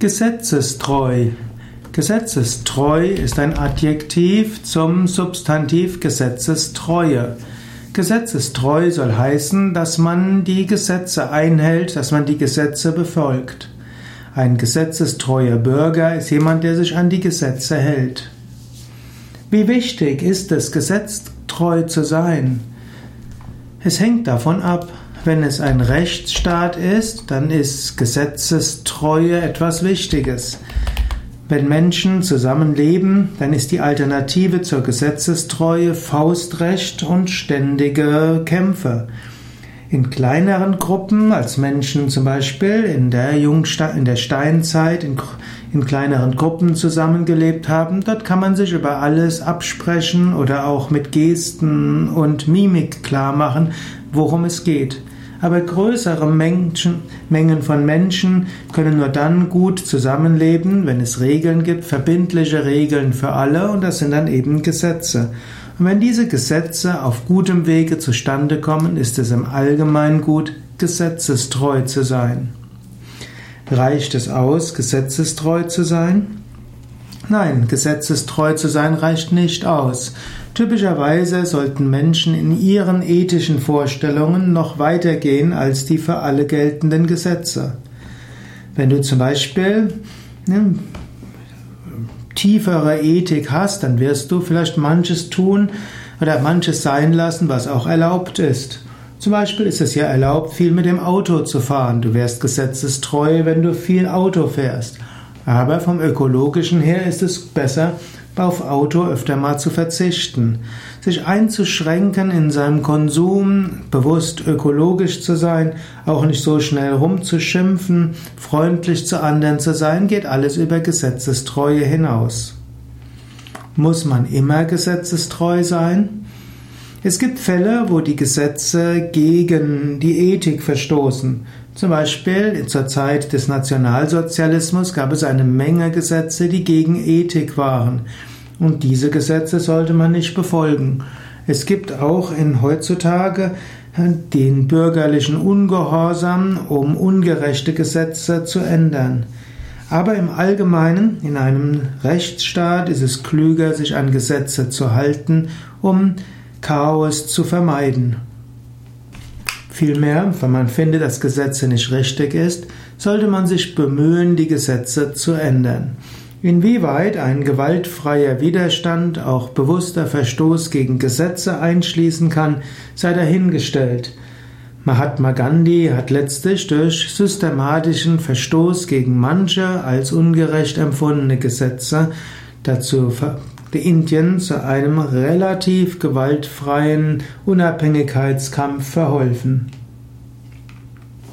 Gesetzestreu. Gesetzestreu ist ein Adjektiv zum Substantiv Gesetzestreue. Gesetzestreu soll heißen, dass man die Gesetze einhält, dass man die Gesetze befolgt. Ein gesetzestreuer Bürger ist jemand, der sich an die Gesetze hält. Wie wichtig ist es, gesetztreu zu sein? Es hängt davon ab, wenn es ein Rechtsstaat ist, dann ist Gesetzestreue etwas Wichtiges. Wenn Menschen zusammenleben, dann ist die Alternative zur Gesetzestreue Faustrecht und ständige Kämpfe. In kleineren Gruppen, als Menschen zum Beispiel in der, Jungsta in der Steinzeit in, in kleineren Gruppen zusammengelebt haben, dort kann man sich über alles absprechen oder auch mit Gesten und Mimik klar machen, worum es geht. Aber größere Menschen, Mengen von Menschen können nur dann gut zusammenleben, wenn es Regeln gibt, verbindliche Regeln für alle, und das sind dann eben Gesetze. Und wenn diese Gesetze auf gutem Wege zustande kommen, ist es im Allgemeinen gut, gesetzestreu zu sein. Reicht es aus, gesetzestreu zu sein? Nein, gesetzestreu zu sein reicht nicht aus. Typischerweise sollten Menschen in ihren ethischen Vorstellungen noch weitergehen als die für alle geltenden Gesetze. Wenn du zum Beispiel ne, tiefere Ethik hast, dann wirst du vielleicht manches tun oder manches sein lassen, was auch erlaubt ist. Zum Beispiel ist es ja erlaubt, viel mit dem Auto zu fahren. Du wärst gesetzestreu, wenn du viel Auto fährst. Aber vom ökologischen her ist es besser, auf Auto öfter mal zu verzichten, sich einzuschränken in seinem Konsum, bewusst ökologisch zu sein, auch nicht so schnell rumzuschimpfen, freundlich zu anderen zu sein, geht alles über Gesetzestreue hinaus. Muss man immer gesetzestreu sein? Es gibt Fälle, wo die Gesetze gegen die Ethik verstoßen. Zum Beispiel zur Zeit des Nationalsozialismus gab es eine Menge Gesetze, die gegen Ethik waren. Und diese Gesetze sollte man nicht befolgen. Es gibt auch in heutzutage den bürgerlichen Ungehorsam, um ungerechte Gesetze zu ändern. Aber im Allgemeinen, in einem Rechtsstaat, ist es klüger, sich an Gesetze zu halten, um Chaos zu vermeiden. Vielmehr, wenn man findet, dass Gesetze nicht richtig ist, sollte man sich bemühen, die Gesetze zu ändern. Inwieweit ein gewaltfreier Widerstand auch bewusster Verstoß gegen Gesetze einschließen kann, sei dahingestellt. Mahatma Gandhi hat letztlich durch systematischen Verstoß gegen manche als ungerecht empfundene Gesetze dazu Indien zu einem relativ gewaltfreien Unabhängigkeitskampf verholfen.